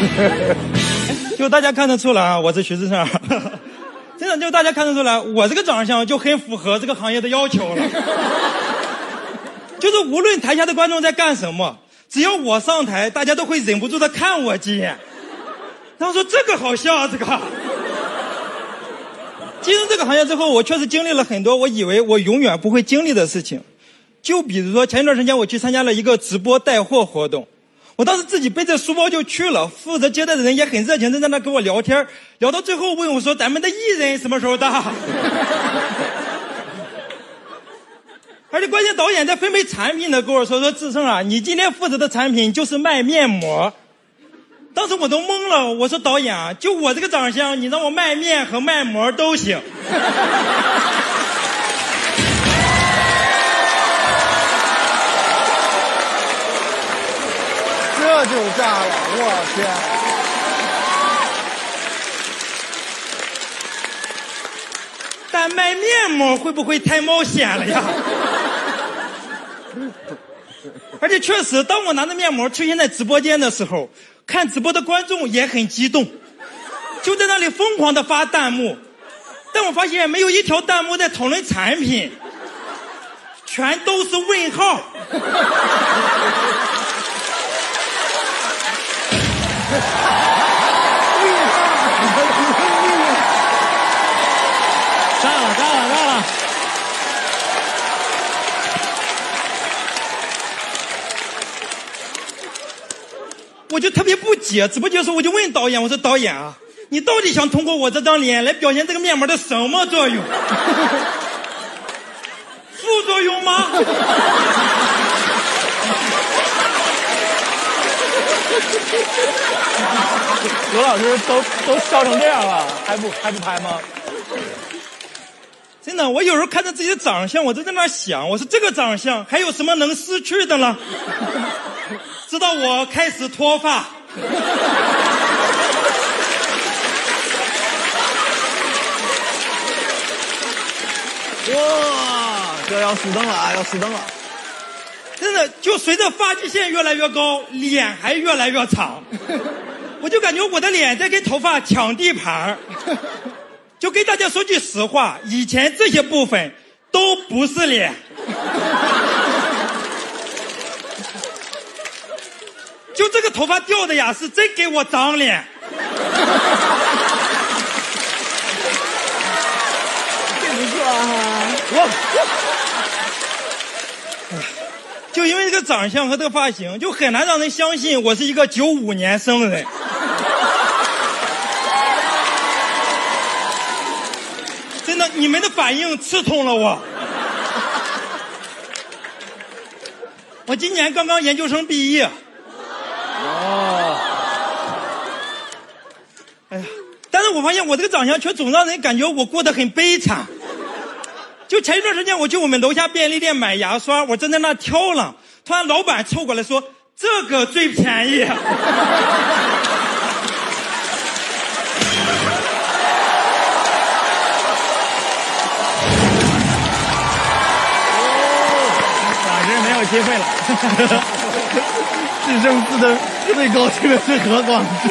就大家看得出来啊，我是徐志胜。真的，就大家看得出来，我这个长相就很符合这个行业的要求了。就是无论台下的观众在干什么，只要我上台，大家都会忍不住的看我几眼。然后说这个好笑啊，这个。进入这个行业之后，我确实经历了很多我以为我永远不会经历的事情。就比如说前一段时间我去参加了一个直播带货活动。我当时自己背着书包就去了，负责接待的人也很热情，在那跟我聊天，聊到最后问我说：“咱们的艺人什么时候到？” 而且关键导演在分配产品的跟我说：“说志胜啊，你今天负责的产品就是卖面膜。”当时我都懵了，我说：“导演啊，就我这个长相，你让我卖面和卖膜都行。”就炸了！我天！但卖面膜会不会太冒险了呀？而且确实，当我拿着面膜出现在直播间的时候，看直播的观众也很激动，就在那里疯狂的发弹幕。但我发现没有一条弹幕在讨论产品，全都是问号。我就特别不解，直播结束我就问导演：“我说导演啊，你到底想通过我这张脸来表现这个面膜的什么作用？副作用吗？” 罗老师都都笑成这样了，还不还不拍吗？真的，我有时候看着自己的长相，我就在那想，我说这个长相还有什么能失去的呢？直到我开始脱发。哇，这要熄灯了啊！要熄灯了。真的，就随着发际线越来越高，脸还越来越长，我就感觉我的脸在跟头发抢地盘就跟大家说句实话，以前这些部分都不是脸。就这个头发掉的呀，是真给我长脸。这不错啊！我。就因为这个长相和这个发型，就很难让人相信我是一个九五年生人。真的，你们的反应刺痛了我。我今年刚刚研究生毕业。哦。哎呀，但是我发现我这个长相却总让人感觉我过得很悲惨。就前一段时间，我去我们楼下便利店买牙刷，我正在那挑呢，突然老板凑过来说：“这个最便宜。”反正没有机会了。智胜四的最高兴的是何广智。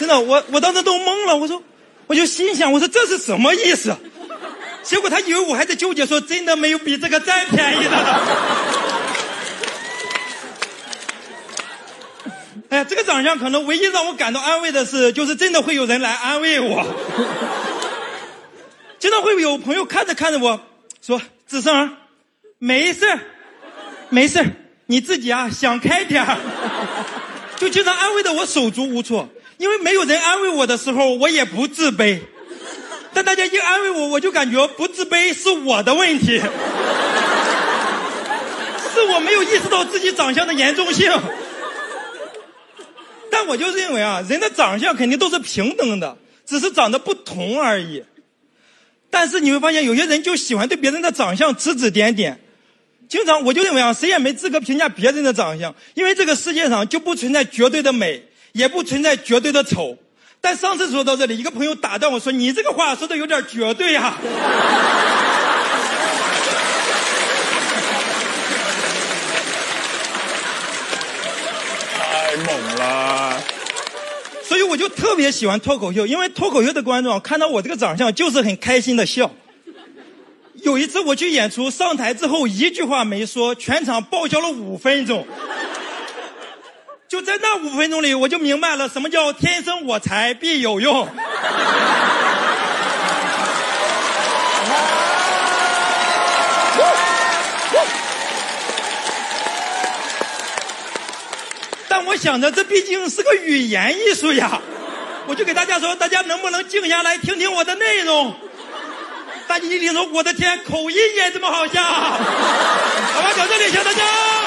真的，我我当时都懵了，我说，我就心想，我说这是什么意思？结果他以为我还在纠结，说真的没有比这个再便宜的了。哎呀，这个长相可能唯一让我感到安慰的是，就是真的会有人来安慰我。经常会有朋友看着看着我说：“子胜，没事没事你自己啊想开点 就经常安慰的我手足无措。因为没有人安慰我的时候，我也不自卑。但大家一安慰我，我就感觉不自卑是我的问题，是我没有意识到自己长相的严重性。但我就认为啊，人的长相肯定都是平等的，只是长得不同而已。但是你会发现，有些人就喜欢对别人的长相指指点点。经常我就认为啊，谁也没资格评价别人的长相，因为这个世界上就不存在绝对的美。也不存在绝对的丑。但上次说到这里一个朋友打断我说你这个话说的有点绝对呀 太猛了。所以我就特别喜欢脱口秀因为脱口秀的观众看到我这个长相就是很开心的笑。有一次我去演出上台之后一句话没说全场爆笑了五分钟。就在那五分钟里，我就明白了什么叫天生我材必有用。但我想着这毕竟是个语言艺术呀，我就给大家说，大家能不能静下来听听我的内容？大家一听说，我的天，口音也这么好笑，好吧，到这里，谢谢大家。